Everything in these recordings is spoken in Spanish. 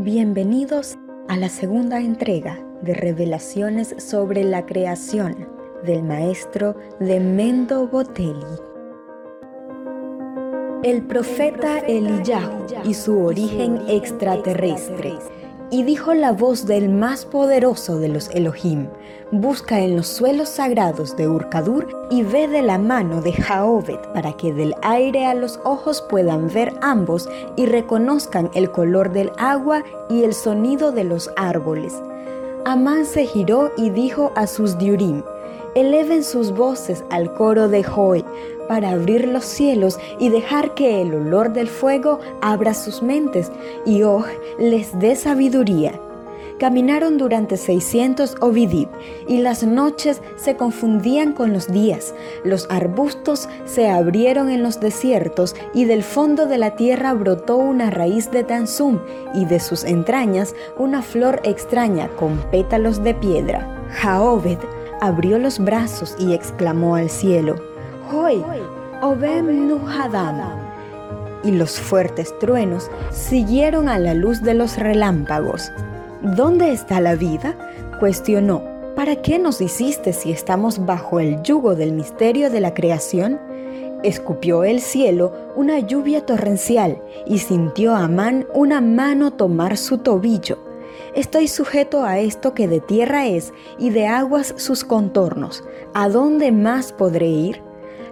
Bienvenidos a la segunda entrega de Revelaciones sobre la creación del maestro de Mendo Botelli. El profeta Eliyahu y su origen extraterrestre y dijo la voz del más poderoso de los Elohim, busca en los suelos sagrados de Urkadur y ve de la mano de Jaobet para que del aire a los ojos puedan ver ambos y reconozcan el color del agua y el sonido de los árboles. Amán se giró y dijo a sus diurim, eleven sus voces al coro de Joy para abrir los cielos y dejar que el olor del fuego abra sus mentes y oh les dé sabiduría. Caminaron durante 600 ovidib y las noches se confundían con los días. Los arbustos se abrieron en los desiertos y del fondo de la tierra brotó una raíz de tanzum y de sus entrañas una flor extraña con pétalos de piedra. Jaobed abrió los brazos y exclamó al cielo, Hoy, Obem Nuhadam. Y los fuertes truenos siguieron a la luz de los relámpagos. ¿Dónde está la vida? cuestionó. ¿Para qué nos hiciste si estamos bajo el yugo del misterio de la creación? Escupió el cielo una lluvia torrencial y sintió a Amán una mano tomar su tobillo. Estoy sujeto a esto que de tierra es y de aguas sus contornos. ¿A dónde más podré ir?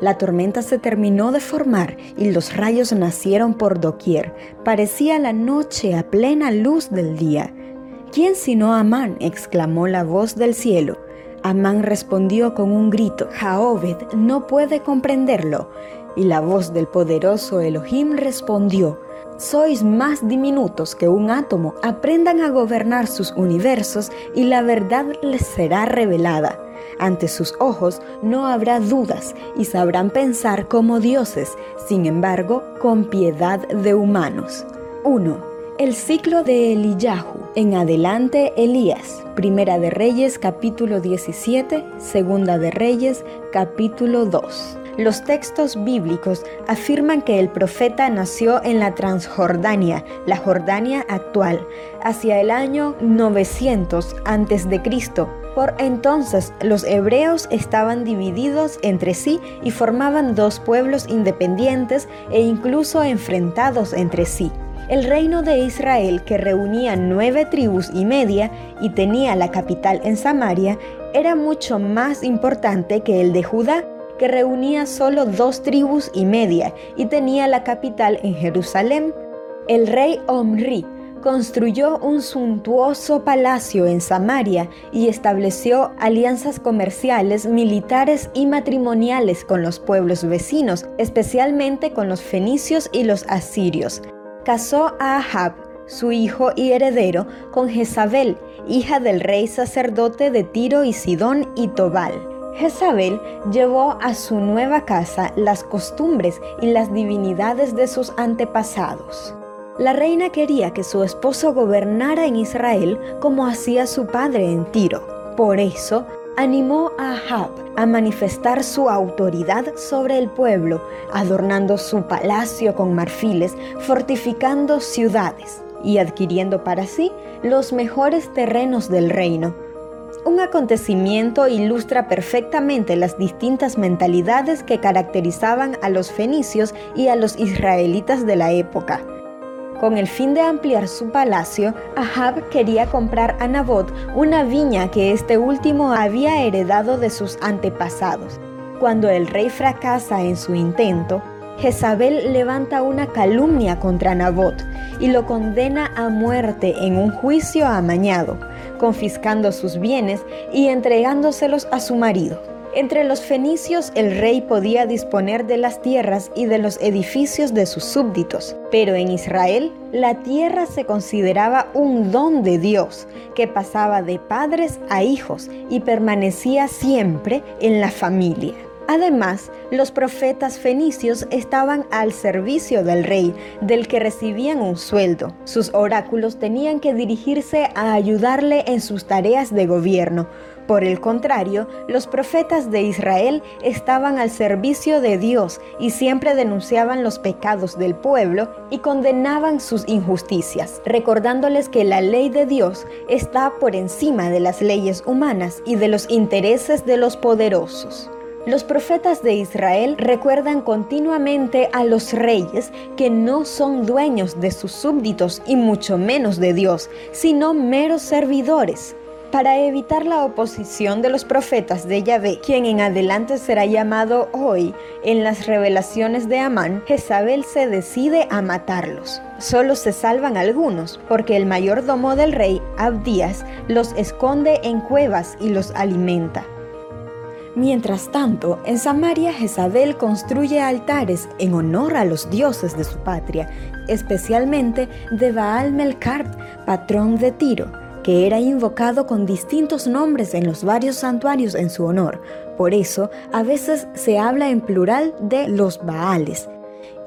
La tormenta se terminó de formar y los rayos nacieron por doquier. Parecía la noche a plena luz del día. ¿Quién sino Amán? exclamó la voz del cielo. Amán respondió con un grito. Jaobed no puede comprenderlo. Y la voz del poderoso Elohim respondió sois más diminutos que un átomo, aprendan a gobernar sus universos y la verdad les será revelada. Ante sus ojos no habrá dudas y sabrán pensar como dioses, sin embargo, con piedad de humanos. 1. El ciclo de Eliyahu. En adelante Elías. Primera de Reyes capítulo 17, Segunda de Reyes capítulo 2. Los textos bíblicos afirman que el profeta nació en la Transjordania, la Jordania actual, hacia el año 900 a.C. Por entonces los hebreos estaban divididos entre sí y formaban dos pueblos independientes e incluso enfrentados entre sí. El reino de Israel, que reunía nueve tribus y media y tenía la capital en Samaria, era mucho más importante que el de Judá, que reunía solo dos tribus y media y tenía la capital en Jerusalén. El rey Omri construyó un suntuoso palacio en Samaria y estableció alianzas comerciales, militares y matrimoniales con los pueblos vecinos, especialmente con los fenicios y los asirios. Casó a Ahab, su hijo y heredero, con Jezabel, hija del rey sacerdote de Tiro y Sidón y Tobal. Jezabel llevó a su nueva casa las costumbres y las divinidades de sus antepasados. La reina quería que su esposo gobernara en Israel como hacía su padre en Tiro. Por eso, animó a Ahab a manifestar su autoridad sobre el pueblo, adornando su palacio con marfiles, fortificando ciudades y adquiriendo para sí los mejores terrenos del reino un acontecimiento ilustra perfectamente las distintas mentalidades que caracterizaban a los fenicios y a los israelitas de la época. Con el fin de ampliar su palacio, Ahab quería comprar a Nabot una viña que este último había heredado de sus antepasados. Cuando el rey fracasa en su intento, Jezabel levanta una calumnia contra Nabot y lo condena a muerte en un juicio amañado confiscando sus bienes y entregándoselos a su marido. Entre los fenicios el rey podía disponer de las tierras y de los edificios de sus súbditos, pero en Israel la tierra se consideraba un don de Dios que pasaba de padres a hijos y permanecía siempre en la familia. Además, los profetas fenicios estaban al servicio del rey, del que recibían un sueldo. Sus oráculos tenían que dirigirse a ayudarle en sus tareas de gobierno. Por el contrario, los profetas de Israel estaban al servicio de Dios y siempre denunciaban los pecados del pueblo y condenaban sus injusticias, recordándoles que la ley de Dios está por encima de las leyes humanas y de los intereses de los poderosos. Los profetas de Israel recuerdan continuamente a los reyes que no son dueños de sus súbditos y mucho menos de Dios, sino meros servidores. Para evitar la oposición de los profetas de Yahvé, quien en adelante será llamado hoy en las revelaciones de Amán, Jezabel se decide a matarlos. Solo se salvan algunos, porque el mayordomo del rey, Abdías, los esconde en cuevas y los alimenta. Mientras tanto, en Samaria Jezabel construye altares en honor a los dioses de su patria, especialmente de Baal Melkart, patrón de Tiro, que era invocado con distintos nombres en los varios santuarios en su honor. Por eso, a veces se habla en plural de los Baales,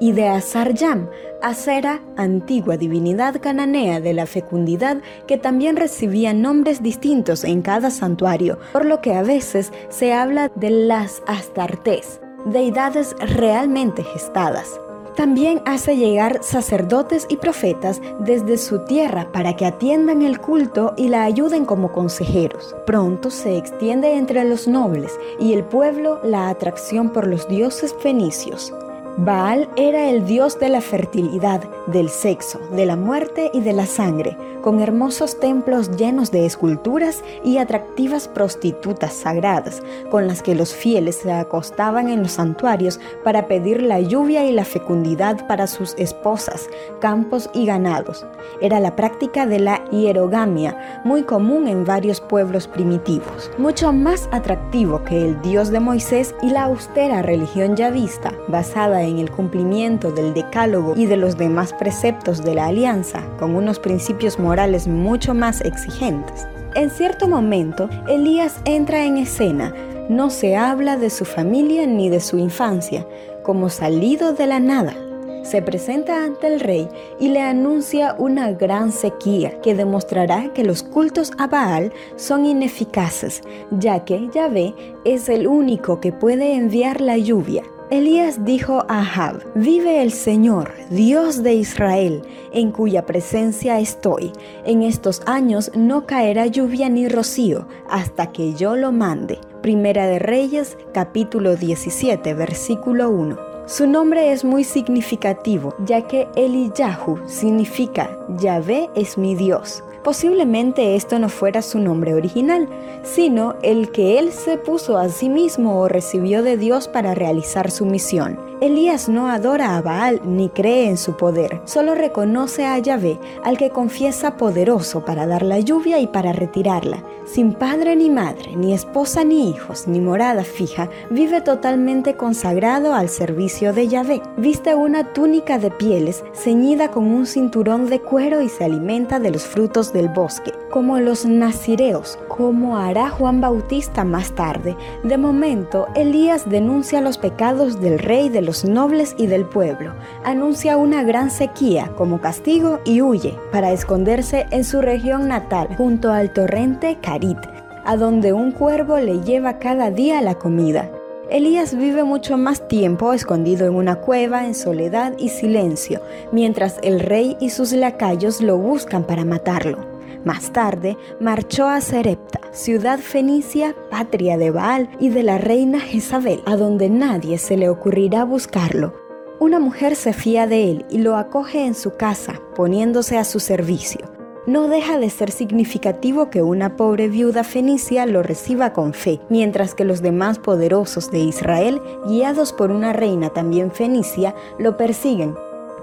y de Azaryam, Acera, antigua divinidad cananea de la fecundidad que también recibía nombres distintos en cada santuario, por lo que a veces se habla de las Astartes, deidades realmente gestadas. También hace llegar sacerdotes y profetas desde su tierra para que atiendan el culto y la ayuden como consejeros. Pronto se extiende entre los nobles y el pueblo la atracción por los dioses fenicios. Baal era el dios de la fertilidad, del sexo, de la muerte y de la sangre, con hermosos templos llenos de esculturas y atractivas prostitutas sagradas, con las que los fieles se acostaban en los santuarios para pedir la lluvia y la fecundidad para sus esposas, campos y ganados. Era la práctica de la hierogamia, muy común en varios pueblos primitivos. Mucho más atractivo que el dios de Moisés y la austera religión yavista, basada en el cumplimiento del decálogo y de los demás preceptos de la alianza, con unos principios morales mucho más exigentes. En cierto momento, Elías entra en escena. No se habla de su familia ni de su infancia, como salido de la nada. Se presenta ante el rey y le anuncia una gran sequía que demostrará que los cultos a Baal son ineficaces, ya que Yahvé es el único que puede enviar la lluvia Elías dijo a Ahab, vive el Señor, Dios de Israel, en cuya presencia estoy. En estos años no caerá lluvia ni rocío hasta que yo lo mande. Primera de Reyes, capítulo 17, versículo 1. Su nombre es muy significativo, ya que Eliyahu significa Yahvé es mi Dios. Posiblemente esto no fuera su nombre original, sino el que él se puso a sí mismo o recibió de Dios para realizar su misión. Elías no adora a Baal ni cree en su poder, solo reconoce a Yahvé, al que confiesa poderoso para dar la lluvia y para retirarla. Sin padre ni madre, ni esposa ni hijos, ni morada fija, vive totalmente consagrado al servicio de Yahvé. Viste una túnica de pieles ceñida con un cinturón de cuero y se alimenta de los frutos del bosque, como los nazireos, como hará Juan Bautista más tarde. De momento, Elías denuncia los pecados del rey de los nobles y del pueblo, anuncia una gran sequía como castigo y huye para esconderse en su región natal junto al torrente Carit, a donde un cuervo le lleva cada día la comida. Elías vive mucho más tiempo escondido en una cueva en soledad y silencio, mientras el rey y sus lacayos lo buscan para matarlo. Más tarde, marchó a Serepta, ciudad fenicia, patria de Baal y de la reina Jezabel, a donde nadie se le ocurrirá buscarlo. Una mujer se fía de él y lo acoge en su casa, poniéndose a su servicio. No deja de ser significativo que una pobre viuda fenicia lo reciba con fe, mientras que los demás poderosos de Israel, guiados por una reina también fenicia, lo persiguen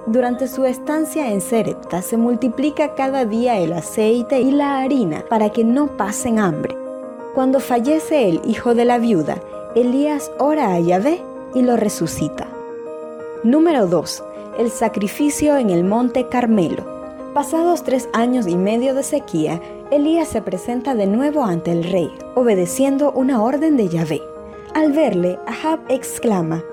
durante su estancia en Serepta se multiplica cada día el aceite y la harina para que no pasen hambre. Cuando fallece el hijo de la viuda, Elías ora a Yahvé y lo resucita. Número 2. El sacrificio en el monte Carmelo. Pasados tres años y medio de sequía, Elías se presenta de nuevo ante el rey, obedeciendo una orden de Yahvé. Al verle, Ahab exclama,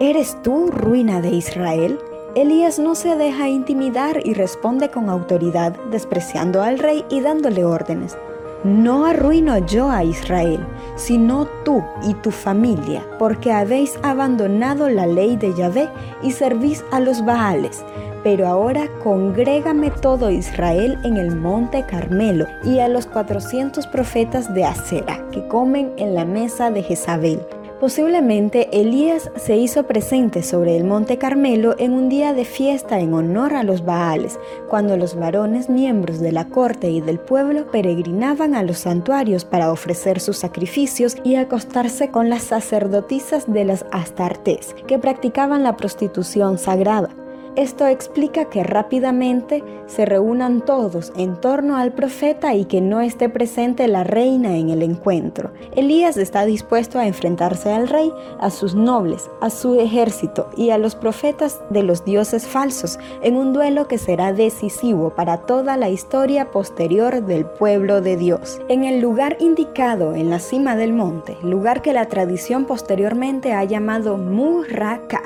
¿Eres tú, ruina de Israel? Elías no se deja intimidar y responde con autoridad, despreciando al rey y dándole órdenes. no arruino yo a Israel, sino tú y tu familia, porque habéis abandonado la ley de Yahvé y servís a los Baales. Pero ahora congrégame todo Israel en el monte Carmelo y a los cuatrocientos profetas de Acera que comen en la mesa de Jezabel Posiblemente Elías se hizo presente sobre el monte Carmelo en un día de fiesta en honor a los Baales, cuando los varones miembros de la corte y del pueblo peregrinaban a los santuarios para ofrecer sus sacrificios y acostarse con las sacerdotisas de las Astartes, que practicaban la prostitución sagrada. Esto explica que rápidamente se reúnan todos en torno al profeta y que no esté presente la reina en el encuentro. Elías está dispuesto a enfrentarse al rey, a sus nobles, a su ejército y a los profetas de los dioses falsos en un duelo que será decisivo para toda la historia posterior del pueblo de Dios. En el lugar indicado en la cima del monte, lugar que la tradición posteriormente ha llamado Murraka,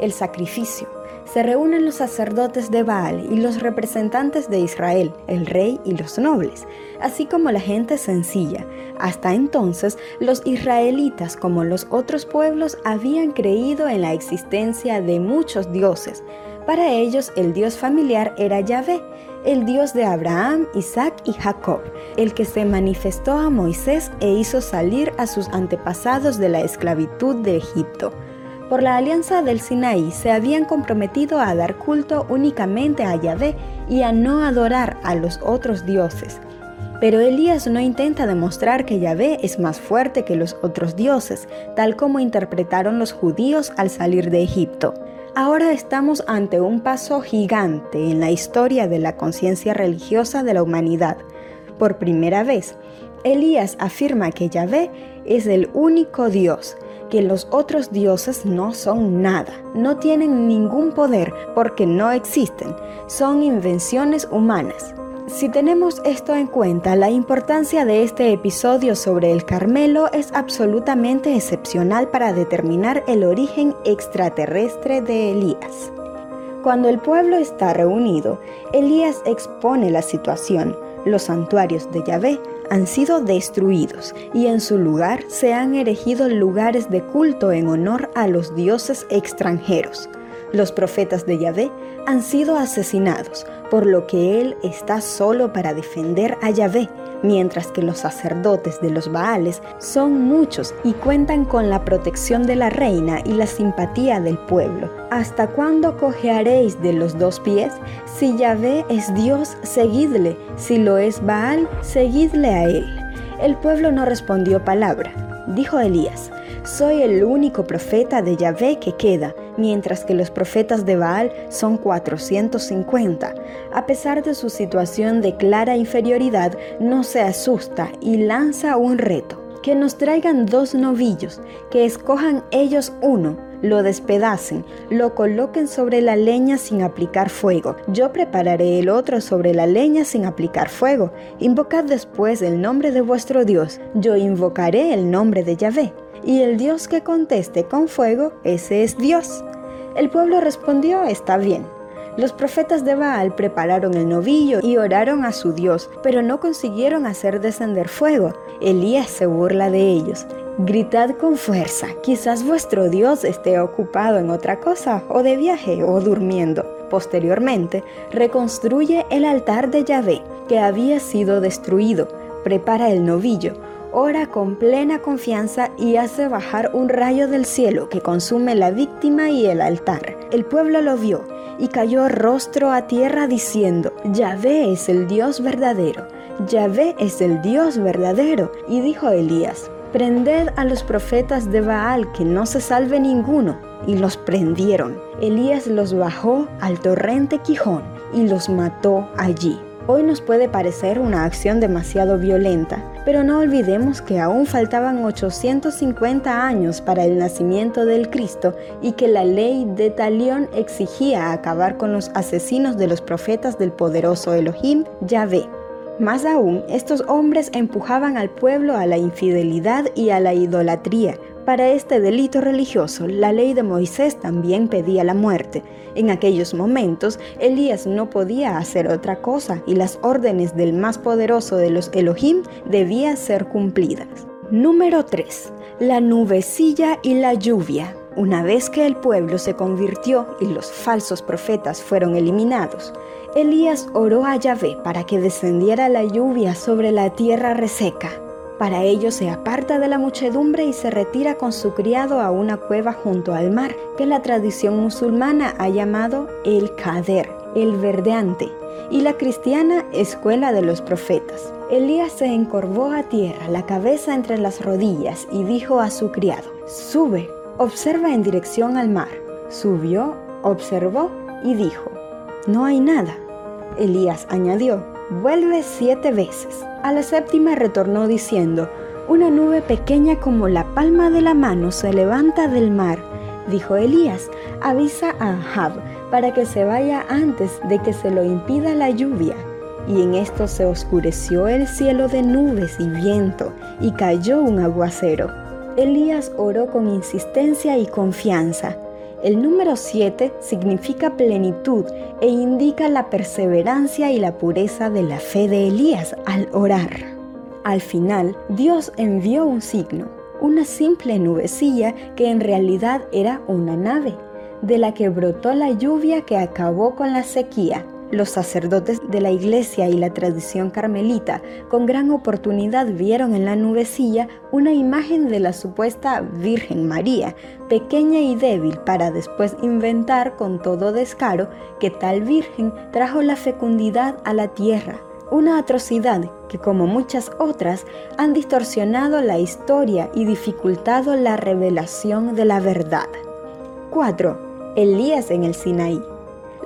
el sacrificio se reúnen los sacerdotes de Baal y los representantes de Israel, el rey y los nobles, así como la gente sencilla. Hasta entonces, los israelitas, como los otros pueblos, habían creído en la existencia de muchos dioses. Para ellos, el dios familiar era Yahvé, el Dios de Abraham, Isaac y Jacob, el que se manifestó a Moisés e hizo salir a sus antepasados de la esclavitud de Egipto. Por la alianza del Sinaí se habían comprometido a dar culto únicamente a Yahvé y a no adorar a los otros dioses. Pero Elías no intenta demostrar que Yahvé es más fuerte que los otros dioses, tal como interpretaron los judíos al salir de Egipto. Ahora estamos ante un paso gigante en la historia de la conciencia religiosa de la humanidad. Por primera vez, Elías afirma que Yahvé es el único Dios, que los otros dioses no son nada, no tienen ningún poder porque no existen, son invenciones humanas. Si tenemos esto en cuenta, la importancia de este episodio sobre el Carmelo es absolutamente excepcional para determinar el origen extraterrestre de Elías. Cuando el pueblo está reunido, Elías expone la situación. Los santuarios de Yahvé han sido destruidos y en su lugar se han erigido lugares de culto en honor a los dioses extranjeros. Los profetas de Yahvé han sido asesinados, por lo que él está solo para defender a Yahvé, mientras que los sacerdotes de los Baales son muchos y cuentan con la protección de la reina y la simpatía del pueblo. ¿Hasta cuándo cojearéis de los dos pies? Si Yahvé es Dios, seguidle, si lo es Baal, seguidle a él. El pueblo no respondió palabra. Dijo Elías, soy el único profeta de Yahvé que queda, mientras que los profetas de Baal son 450. A pesar de su situación de clara inferioridad, no se asusta y lanza un reto. Que nos traigan dos novillos, que escojan ellos uno, lo despedacen, lo coloquen sobre la leña sin aplicar fuego. Yo prepararé el otro sobre la leña sin aplicar fuego. Invocad después el nombre de vuestro Dios. Yo invocaré el nombre de Yahvé y el Dios que conteste con fuego, ese es Dios. El pueblo respondió, está bien. Los profetas de Baal prepararon el novillo y oraron a su Dios, pero no consiguieron hacer descender fuego. Elías se burla de ellos. Gritad con fuerza, quizás vuestro Dios esté ocupado en otra cosa, o de viaje, o durmiendo. Posteriormente, reconstruye el altar de Yahvé, que había sido destruido, prepara el novillo, ora con plena confianza y hace bajar un rayo del cielo que consume la víctima y el altar. El pueblo lo vio y cayó rostro a tierra diciendo, Yahvé es el Dios verdadero, Yahvé es el Dios verdadero. Y dijo Elías, prended a los profetas de Baal, que no se salve ninguno. Y los prendieron. Elías los bajó al torrente Quijón y los mató allí. Hoy nos puede parecer una acción demasiado violenta, pero no olvidemos que aún faltaban 850 años para el nacimiento del Cristo y que la ley de Talión exigía acabar con los asesinos de los profetas del poderoso Elohim, Yahvé. Más aún, estos hombres empujaban al pueblo a la infidelidad y a la idolatría, Para este delito religioso, la ley de Moisés también pedía la muerte. En aquellos momentos, Elías no podía hacer otra cosa y las órdenes del más poderoso de los Elohim debían ser cumplidas. Número 3. La nubecilla y la lluvia. Una vez que el pueblo se convirtió y los falsos profetas fueron eliminados, Elías oró a Yahvé para que descendiera la lluvia sobre la tierra reseca. Para ello se aparta de la muchedumbre y se retira con su criado a una cueva junto al mar, que la tradición musulmana ha llamado el Kader, el verdeante, y la cristiana escuela de los profetas. Elías se encorvó a tierra, la cabeza entre las rodillas, y dijo a su criado, Sube, observa en dirección al mar. Subió, observó y dijo, No hay nada. Elías añadió, Vuelve siete veces. A la séptima retornó diciendo, Una nube pequeña como la palma de la mano se levanta del mar. Dijo Elías, avisa a Ahab para que se vaya antes de que se lo impida la lluvia. Y en esto se oscureció el cielo de nubes y viento, y cayó un aguacero. Elías oró con insistencia y confianza. El número 7 significa plenitud e indica la perseverancia y la pureza de la fe de Elías al orar. Al final, Dios envió un signo, una simple nubecilla que en realidad era una nave, de la que brotó la lluvia que acabó con la sequía los sacerdotes de la iglesia y la tradición carmelita con gran oportunidad vieron en la nubecilla una imagen de la supuesta Virgen María, pequeña y débil, para después inventar con todo descaro que tal Virgen trajo la fecundidad a la tierra. Una atrocidad que como muchas otras han distorsionado la historia y dificultado la revelación de la verdad. 4. Elías en el Sinaí.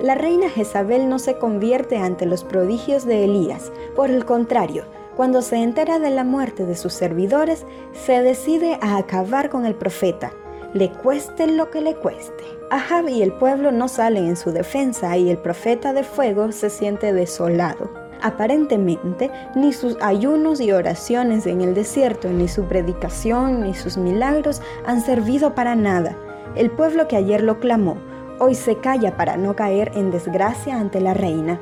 La reina Jezabel no se convierte ante los prodigios de Elías, por el contrario, cuando se entera de la muerte de sus servidores, se decide a acabar con el profeta, le cueste lo que le cueste. Ahab y el pueblo no salen en su defensa y el profeta de fuego se siente desolado. Aparentemente, ni sus ayunos y oraciones en el desierto, ni su predicación, ni sus milagros han servido para nada. El pueblo que ayer lo clamó, Hoy se calla para no caer en desgracia ante la reina.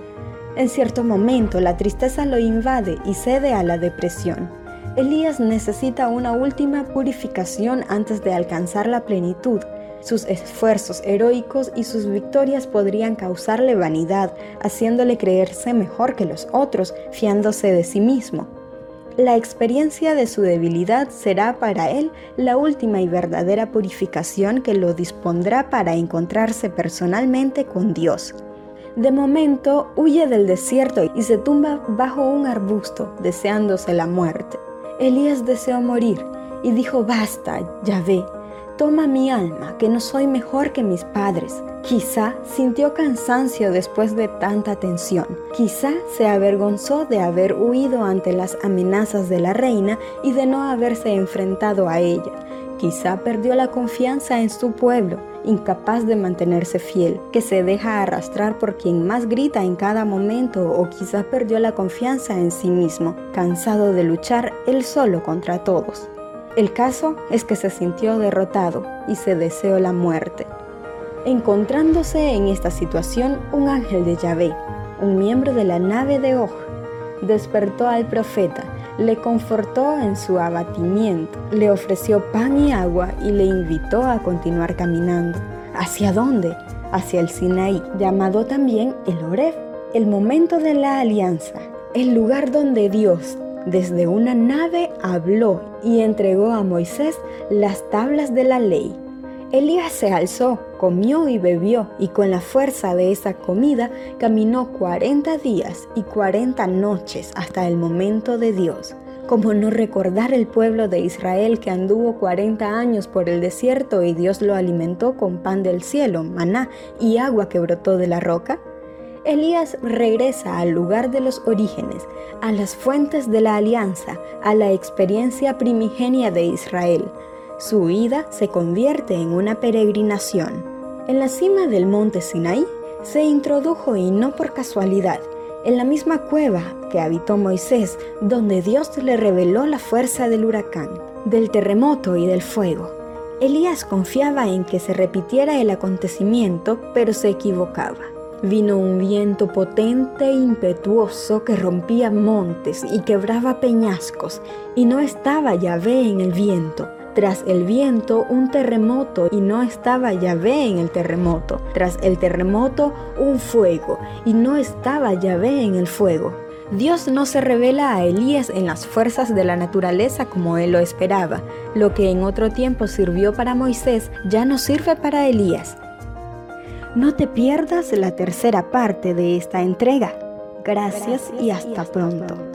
En cierto momento la tristeza lo invade y cede a la depresión. Elías necesita una última purificación antes de alcanzar la plenitud. Sus esfuerzos heroicos y sus victorias podrían causarle vanidad, haciéndole creerse mejor que los otros, fiándose de sí mismo. La experiencia de su debilidad será para él la última y verdadera purificación que lo dispondrá para encontrarse personalmente con Dios. De momento huye del desierto y se tumba bajo un arbusto, deseándose la muerte. Elías deseó morir y dijo, basta, ya ve, toma mi alma, que no soy mejor que mis padres. Quizá sintió cansancio después de tanta tensión. Quizá se avergonzó de haber huido ante las amenazas de la reina y de no haberse enfrentado a ella. Quizá perdió la confianza en su pueblo, incapaz de mantenerse fiel, que se deja arrastrar por quien más grita en cada momento o quizá perdió la confianza en sí mismo, cansado de luchar él solo contra todos. El caso es que se sintió derrotado y se deseó la muerte. Encontrándose en esta situación, un ángel de Yahvé, un miembro de la nave de Oj, despertó al profeta, le confortó en su abatimiento, le ofreció pan y agua y le invitó a continuar caminando. ¿Hacia dónde? Hacia el Sinaí, llamado también el Oreb, el momento de la alianza, el lugar donde Dios, desde una nave, habló y entregó a Moisés las tablas de la ley Elías se alzó, comió y bebió, y con la fuerza de esa comida caminó cuarenta días y cuarenta noches hasta el momento de Dios. Como no recordar el pueblo de Israel que anduvo cuarenta años por el desierto y Dios lo alimentó con pan del cielo, maná y agua que brotó de la roca? Elías regresa al lugar de los orígenes, a las fuentes de la alianza, a la experiencia primigenia de Israel, su ida se convierte en una peregrinación. En la cima del monte Sinaí se introdujo y no por casualidad, en la misma cueva que habitó Moisés, donde Dios le reveló la fuerza del huracán, del terremoto y del fuego. Elías confiaba en que se repitiera el acontecimiento, pero se equivocaba. Vino un viento potente e impetuoso que rompía montes y quebraba peñascos, y no estaba Yahvé en el viento. Tras el viento, un terremoto, y no estaba Yahvé en el terremoto. Tras el terremoto, un fuego, y no estaba Yahvé en el fuego. Dios no se revela a Elías en las fuerzas de la naturaleza como él lo esperaba. Lo que en otro tiempo sirvió para Moisés ya no sirve para Elías. No te pierdas la tercera parte de esta entrega. Gracias, y hasta, pronto.